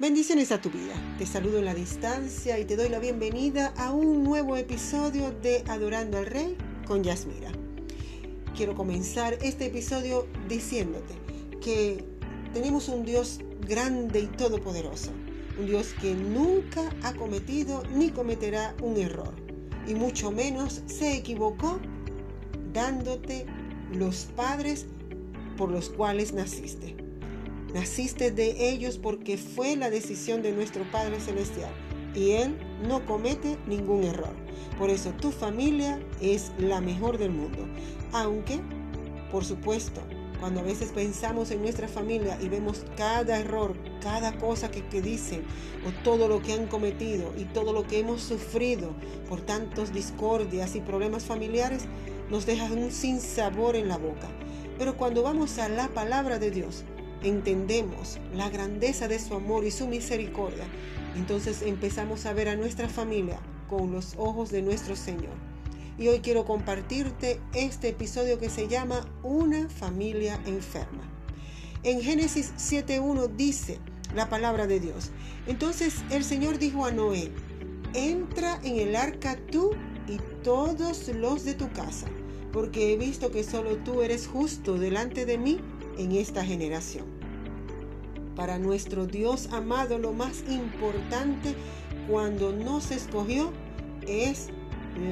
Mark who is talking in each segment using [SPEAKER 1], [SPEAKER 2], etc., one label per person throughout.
[SPEAKER 1] Bendiciones a tu vida. Te saludo en la distancia y te doy la bienvenida a un nuevo episodio de Adorando al Rey con Yasmira. Quiero comenzar este episodio diciéndote que tenemos un Dios grande y todopoderoso. Un Dios que nunca ha cometido ni cometerá un error. Y mucho menos se equivocó dándote los padres por los cuales naciste. Naciste de ellos porque fue la decisión de nuestro Padre Celestial y Él no comete ningún error. Por eso tu familia es la mejor del mundo. Aunque, por supuesto, cuando a veces pensamos en nuestra familia y vemos cada error, cada cosa que, que, dicen o todo lo que han cometido y todo lo que hemos sufrido por tantos discordias y problemas familiares, nos deja un sinsabor en la boca. Pero cuando vamos a la palabra de Dios, entendemos la grandeza de su amor y su misericordia, entonces empezamos a ver a nuestra familia con los ojos de nuestro Señor. Y hoy quiero compartirte este episodio que se llama Una familia enferma. En Génesis 7.1 dice la palabra de Dios. Entonces el Señor dijo a Noé, entra en el arca tú y todos los de tu casa, porque he visto que solo tú eres justo delante de mí en esta generación. Para nuestro Dios amado, lo más importante cuando nos escogió es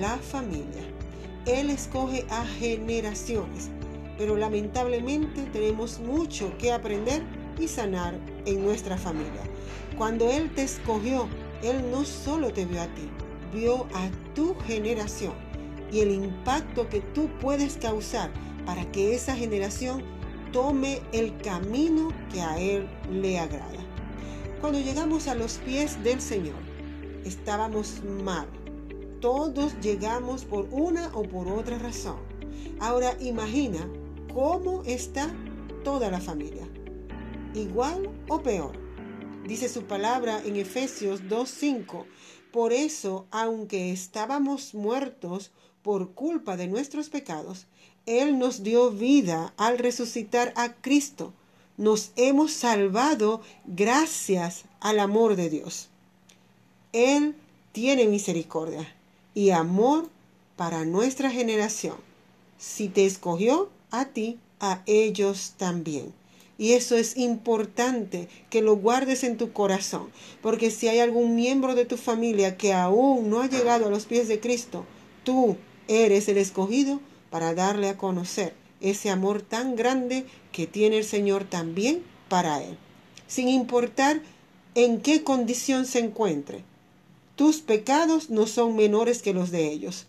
[SPEAKER 1] la familia. Él escoge a generaciones, pero lamentablemente tenemos mucho que aprender y sanar en nuestra familia. Cuando Él te escogió, Él no solo te vio a ti, vio a tu generación y el impacto que tú puedes causar para que esa generación tome el camino que a Él le agrada. Cuando llegamos a los pies del Señor, estábamos mal. Todos llegamos por una o por otra razón. Ahora imagina cómo está toda la familia. Igual o peor. Dice su palabra en Efesios 2.5. Por eso, aunque estábamos muertos por culpa de nuestros pecados, él nos dio vida al resucitar a Cristo. Nos hemos salvado gracias al amor de Dios. Él tiene misericordia y amor para nuestra generación. Si te escogió a ti, a ellos también. Y eso es importante que lo guardes en tu corazón, porque si hay algún miembro de tu familia que aún no ha llegado a los pies de Cristo, tú eres el escogido para darle a conocer ese amor tan grande que tiene el Señor también para Él, sin importar en qué condición se encuentre. Tus pecados no son menores que los de ellos.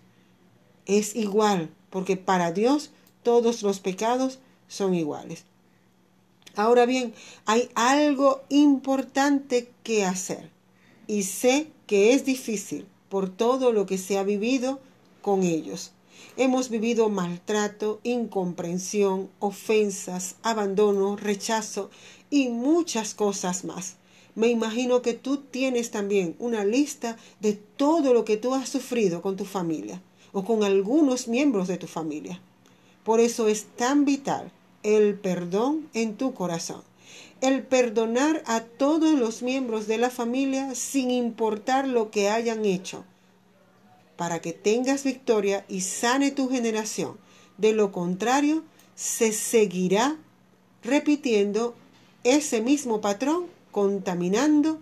[SPEAKER 1] Es igual, porque para Dios todos los pecados son iguales. Ahora bien, hay algo importante que hacer y sé que es difícil por todo lo que se ha vivido con ellos. Hemos vivido maltrato, incomprensión, ofensas, abandono, rechazo y muchas cosas más. Me imagino que tú tienes también una lista de todo lo que tú has sufrido con tu familia o con algunos miembros de tu familia. Por eso es tan vital el perdón en tu corazón. El perdonar a todos los miembros de la familia sin importar lo que hayan hecho para que tengas victoria y sane tu generación. De lo contrario, se seguirá repitiendo ese mismo patrón, contaminando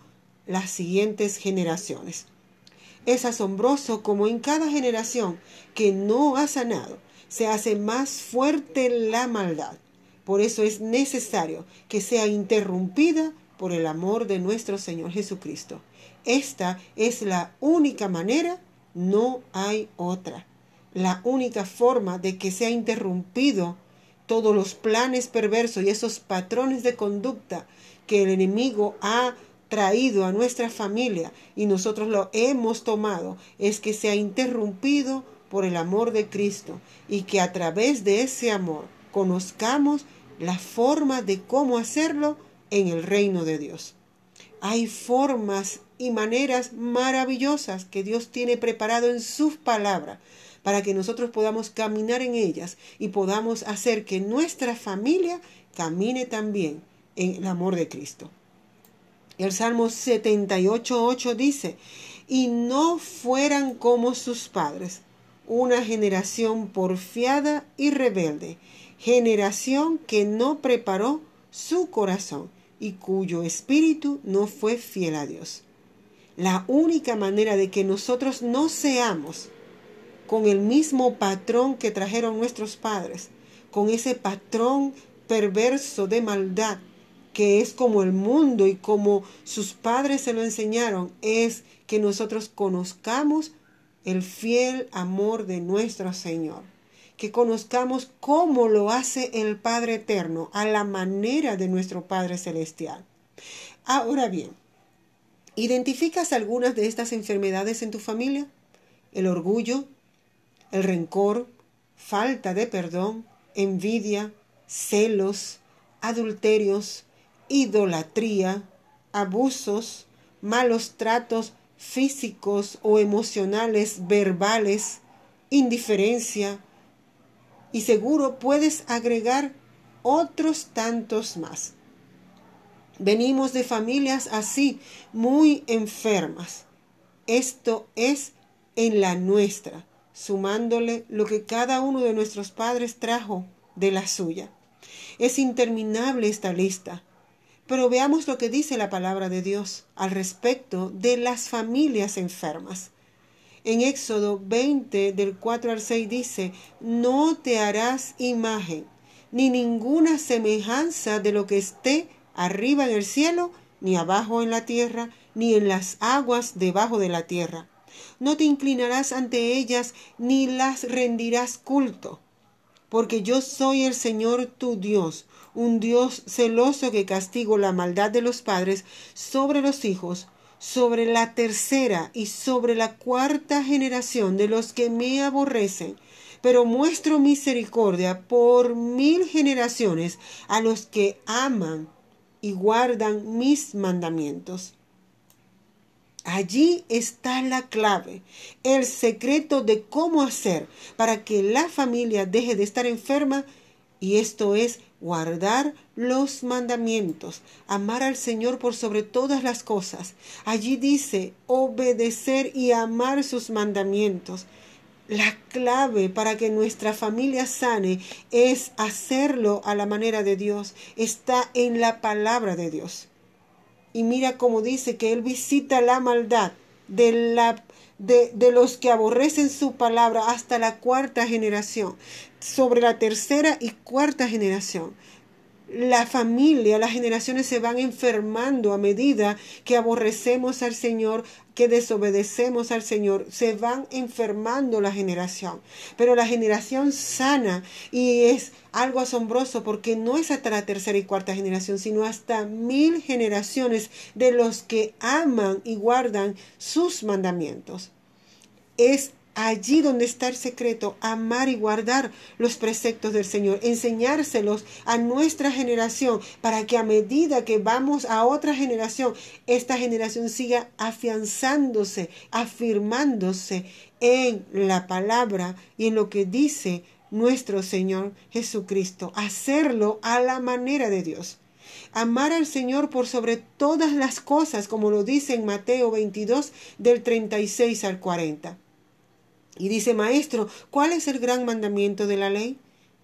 [SPEAKER 1] las siguientes generaciones. Es asombroso como en cada generación que no ha sanado, se hace más fuerte la maldad. Por eso es necesario que sea interrumpida por el amor de nuestro Señor Jesucristo. Esta es la única manera no hay otra. La única forma de que sea interrumpido todos los planes perversos y esos patrones de conducta que el enemigo ha traído a nuestra familia y nosotros lo hemos tomado es que sea interrumpido por el amor de Cristo y que a través de ese amor conozcamos la forma de cómo hacerlo en el reino de Dios. Hay formas y maneras maravillosas que Dios tiene preparado en sus palabras para que nosotros podamos caminar en ellas y podamos hacer que nuestra familia camine también en el amor de Cristo. El Salmo 78.8 dice, y no fueran como sus padres, una generación porfiada y rebelde, generación que no preparó su corazón y cuyo espíritu no fue fiel a Dios. La única manera de que nosotros no seamos con el mismo patrón que trajeron nuestros padres, con ese patrón perverso de maldad, que es como el mundo y como sus padres se lo enseñaron, es que nosotros conozcamos el fiel amor de nuestro Señor, que conozcamos cómo lo hace el Padre Eterno, a la manera de nuestro Padre Celestial. Ahora bien, ¿identificas algunas de estas enfermedades en tu familia? El orgullo, el rencor, falta de perdón, envidia, celos, adulterios, idolatría, abusos, malos tratos físicos o emocionales, verbales, indiferencia, y seguro puedes agregar otros tantos más. Venimos de familias así, muy enfermas. Esto es en la nuestra, sumándole lo que cada uno de nuestros padres trajo de la suya. Es interminable esta lista. Pero veamos lo que dice la palabra de Dios al respecto de las familias enfermas. En Éxodo 20 del 4 al 6 dice, no te harás imagen ni ninguna semejanza de lo que esté arriba en el cielo, ni abajo en la tierra, ni en las aguas debajo de la tierra. No te inclinarás ante ellas, ni las rendirás culto, porque yo soy el Señor tu Dios, un Dios celoso que castigo la maldad de los padres sobre los hijos, sobre la tercera y sobre la cuarta generación de los que me aborrecen, pero muestro misericordia por mil generaciones a los que aman y guardan mis mandamientos. Allí está la clave, el secreto de cómo hacer para que la familia deje de estar enferma y esto es guardar los mandamientos, amar al Señor por sobre todas las cosas. Allí dice obedecer y amar sus mandamientos. La clave para que nuestra familia sane es hacerlo a la manera de Dios. Está en la palabra de Dios. Y mira cómo dice que Él visita la maldad de la de, los que aborrecen su palabra hasta la cuarta generación, sobre la tercera y cuarta generación. La familia, las generaciones se van enfermando a medida que aborrecemos al Señor, que desobedecemos al Señor, se van enfermando la generación. Pero la generación sana y es algo asombroso porque no es hasta la tercera y cuarta generación, sino hasta mil generaciones de los que aman y guardan sus mandamientos. Es allí donde está el secreto, amar y guardar los preceptos del Señor, enseñárselos a nuestra generación para que a medida que vamos a otra generación, esta generación siga afianzándose, afirmándose en la palabra y en lo que dice nuestro Señor Jesucristo, hacerlo a la manera de Dios. Amar al Señor por sobre todas las cosas, como lo dice en Mateo 22 del 36 al 40. Y dice, Maestro, ¿cuál es el gran mandamiento de la ley?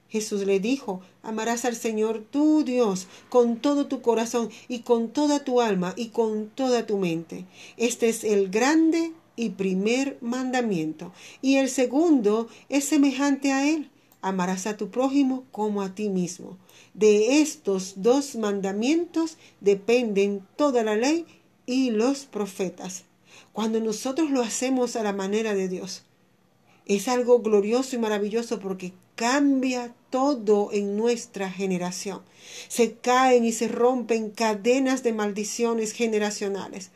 [SPEAKER 1] Jesús le dijo, amarás al Señor tu Dios con todo tu corazón y con toda tu alma y con toda tu mente. Este es el grande y primer mandamiento. Y el segundo es semejante a él. Amarás a tu prójimo como a ti mismo. De estos dos mandamientos dependen toda la ley y los profetas. Cuando nosotros lo hacemos a la manera de Dios, es algo glorioso y maravilloso porque cambia todo en nuestra generación. Se caen y se rompen cadenas de maldiciones generacionales.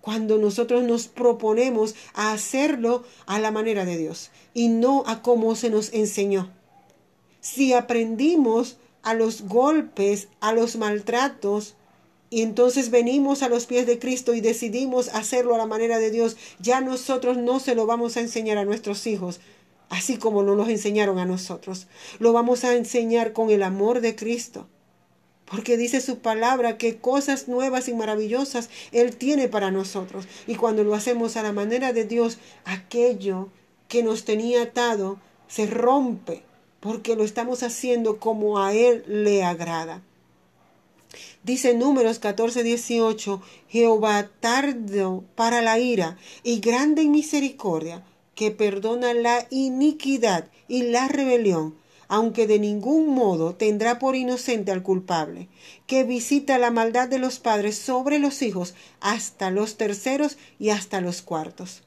[SPEAKER 1] Cuando nosotros nos proponemos a hacerlo a la manera de Dios y no a como se nos enseñó. Si aprendimos a los golpes, a los maltratos, y entonces venimos a los pies de Cristo y decidimos hacerlo a la manera de Dios. Ya nosotros no se lo vamos a enseñar a nuestros hijos, así como no nos enseñaron a nosotros. Lo vamos a enseñar con el amor de Cristo. porque dice su palabra que cosas nuevas y maravillosas Él tiene para nosotros. Y cuando lo hacemos a la manera de Dios, aquello que nos tenía atado se rompe, porque lo estamos haciendo como a Él le agrada. Dice Números 14, 18, Jehová tardo para la ira y grande en misericordia, que perdona la iniquidad y la rebelión aunque de ningún modo tendrá por inocente al culpable, que visita la maldad de los padres sobre los hijos hasta los terceros y hasta los cuartos.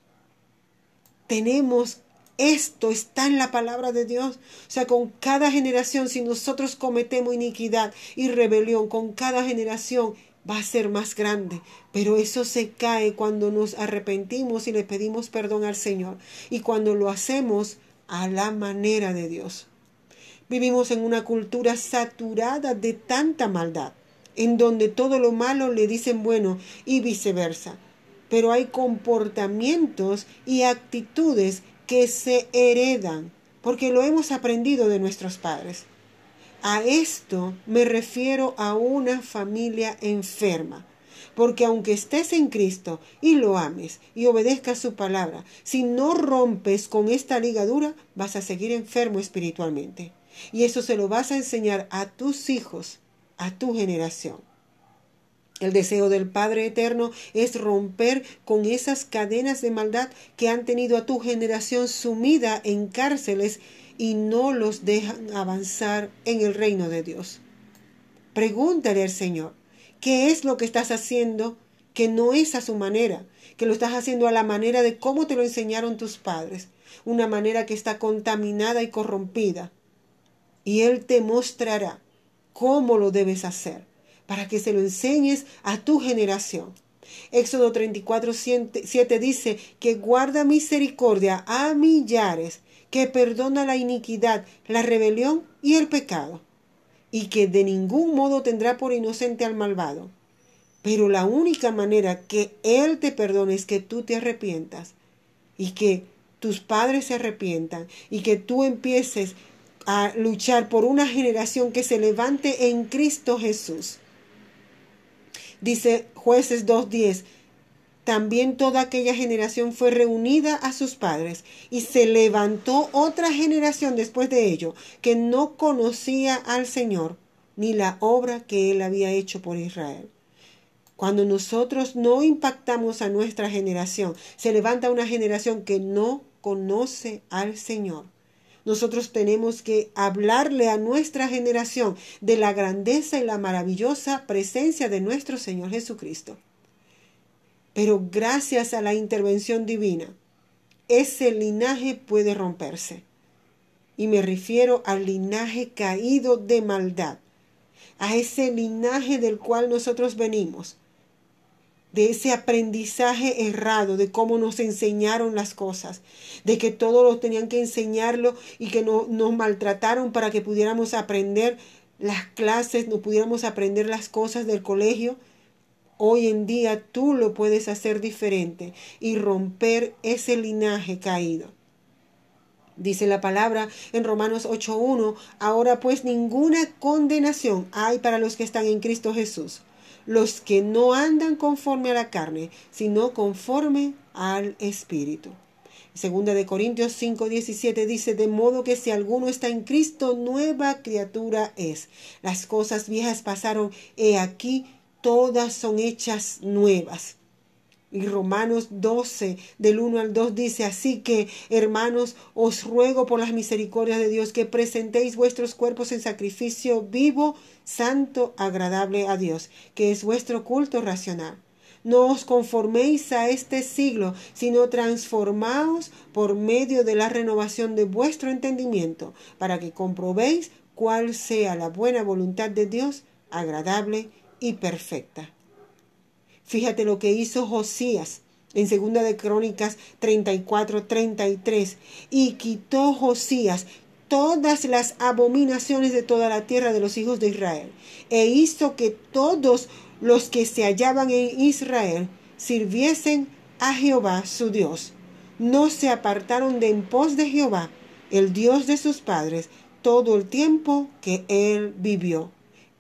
[SPEAKER 1] Tenemos esto está en la palabra de Dios. O sea, con cada generación, si nosotros cometemos iniquidad y rebelión, con cada generación va a ser más grande. Pero eso se cae cuando nos arrepentimos y le pedimos perdón al Señor. Y cuando lo hacemos a la manera de Dios. Vivimos en una cultura saturada de tanta maldad, en donde todo lo malo le dicen bueno y viceversa. Pero hay comportamientos y actitudes que se heredan, porque lo hemos aprendido de nuestros padres. A esto me refiero a una familia enferma, porque aunque estés en Cristo y lo ames y obedezcas su palabra, si no rompes con esta ligadura, vas a seguir enfermo espiritualmente. Y eso se lo vas a enseñar a tus hijos, a tu generación. El deseo del Padre Eterno es romper con esas cadenas de maldad que han tenido a tu generación sumida en cárceles y no los dejan avanzar en el reino de Dios. Pregúntale al Señor, ¿qué es lo que estás haciendo que no es a su manera? Que lo estás haciendo a la manera de cómo te lo enseñaron tus padres, una manera que está contaminada y corrompida y Él te mostrará cómo lo debes hacer para que se lo enseñes a tu generación. Éxodo 34, 7 dice que guarda misericordia a millares, que perdona la iniquidad, la rebelión y el pecado, y que de ningún modo tendrá por inocente al malvado. Pero la única manera que Él te perdone es que tú te arrepientas y que tus padres se arrepientan y que tú empieces a luchar por una generación que se levante en Cristo Jesús. Dice jueces 2.10, también toda aquella generación fue reunida a sus padres y se levantó otra generación después de ello que no conocía al Señor ni la obra que él había hecho por Israel. Cuando nosotros no impactamos a nuestra generación, se levanta una generación que no conoce al Señor. Nosotros tenemos que hablarle a nuestra generación de la grandeza y la maravillosa presencia de nuestro Señor Jesucristo. Pero gracias a la intervención divina, ese linaje puede romperse. Y me refiero al linaje caído de maldad, a ese linaje del cual nosotros venimos, de ese aprendizaje errado, de cómo nos enseñaron las cosas, de que todo lo tenían que enseñarlo y que no, nos maltrataron para que pudiéramos aprender las clases, no pudiéramos aprender las cosas del colegio. Hoy en día tú lo puedes hacer diferente y romper ese linaje caído. Dice la palabra en Romanos 8.1, ahora pues ninguna condenación hay para los que están en Cristo Jesús los que no andan conforme a la carne, sino conforme al Espíritu. Segunda de Corintios 5:17 dice, de modo que si alguno está en Cristo, nueva criatura es. Las cosas viejas pasaron, he aquí, todas son hechas nuevas. Y Romanos 12, del 1 al 2 dice, así que, hermanos, os ruego por las misericordias de Dios que presentéis vuestros cuerpos en sacrificio vivo, santo, agradable a Dios, que es vuestro culto racional. No os conforméis a este siglo, sino transformaos por medio de la renovación de vuestro entendimiento, para que comprobéis cuál sea la buena voluntad de Dios, agradable y perfecta. Fíjate lo que hizo Josías en segunda de Crónicas 34, 33. Y quitó Josías todas las abominaciones de toda la tierra de los hijos de Israel, e hizo que todos los que se hallaban en Israel sirviesen a Jehová su Dios. No se apartaron de en pos de Jehová, el Dios de sus padres, todo el tiempo que él vivió.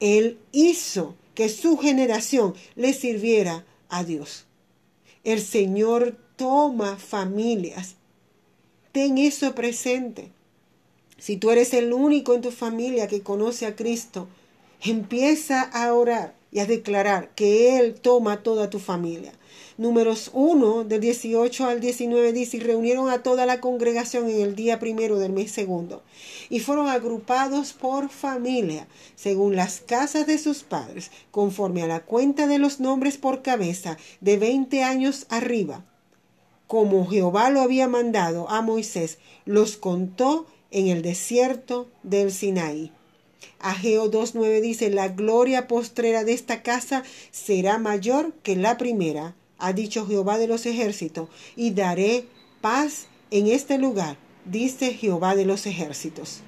[SPEAKER 1] Él hizo que su generación le sirviera a Dios. El Señor toma familias. Ten eso presente. Si tú eres el único en tu familia que conoce a Cristo, empieza a orar y a declarar que Él toma toda tu familia. Números 1 del 18 al 19 dice, y reunieron a toda la congregación en el día primero del mes segundo, y fueron agrupados por familia, según las casas de sus padres, conforme a la cuenta de los nombres por cabeza, de veinte años arriba. Como Jehová lo había mandado a Moisés, los contó en el desierto del Sinaí. Ageo 2.9 dice, la gloria postrera de esta casa será mayor que la primera, ha dicho Jehová de los ejércitos, y daré paz en este lugar, dice Jehová de los ejércitos.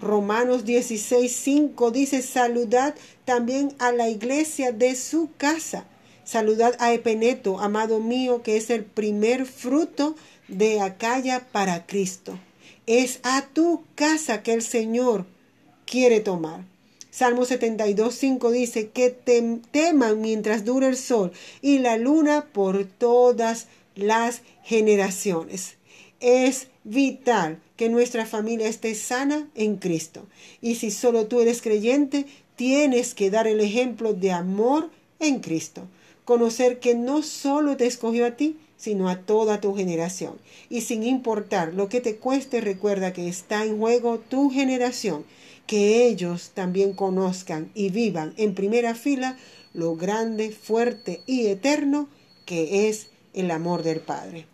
[SPEAKER 1] Romanos 16.5 dice, saludad también a la iglesia de su casa. Saludad a Epeneto, amado mío, que es el primer fruto de Acaya para Cristo. Es a tu casa que el Señor quiere tomar. Salmo 72, 5 dice que teman mientras dure el sol y la luna por todas las generaciones. Es vital que nuestra familia esté sana en Cristo. Y si solo tú eres creyente, tienes que dar el ejemplo de amor en Cristo. Conocer que no solo te escogió a ti, sino a toda tu generación. Y sin importar lo que te cueste, recuerda que está en juego tu generación que ellos también conozcan y vivan en primera fila lo grande, fuerte y eterno que es el amor del Padre.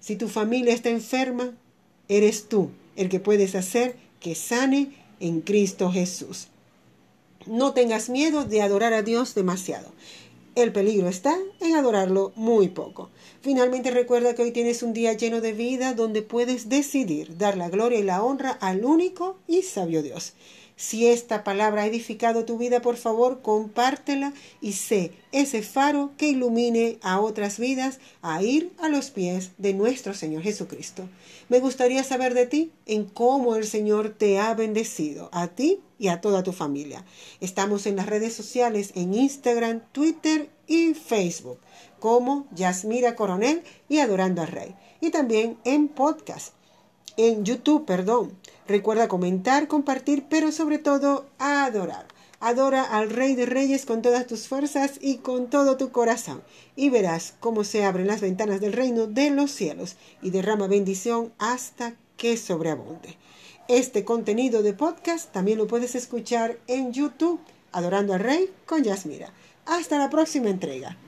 [SPEAKER 1] Si tu familia está enferma, eres tú el que puedes hacer que sane en Cristo Jesús. No tengas miedo de adorar a Dios demasiado. El peligro está en adorarlo muy poco. Finalmente recuerda que hoy tienes un día lleno de vida donde puedes decidir dar la gloria y la honra al único y sabio Dios. Si esta palabra ha edificado tu vida, por favor, compártela y sé ese faro que ilumine a otras vidas a ir a los pies de nuestro Señor Jesucristo. Me gustaría saber de ti en cómo el Señor te ha bendecido, a ti y a toda tu familia. Estamos en las redes sociales, en Instagram, Twitter y Facebook, como Yasmira Coronel y Adorando al Rey. Y también en podcast, en YouTube, perdón. Recuerda comentar, compartir, pero sobre todo adorar. Adora al Rey de Reyes con todas tus fuerzas y con todo tu corazón, y verás cómo se abren las ventanas del reino de los cielos y derrama bendición hasta que sobreabunde. Este contenido de podcast también lo puedes escuchar en YouTube, Adorando al Rey con Yasmira. Hasta la próxima entrega.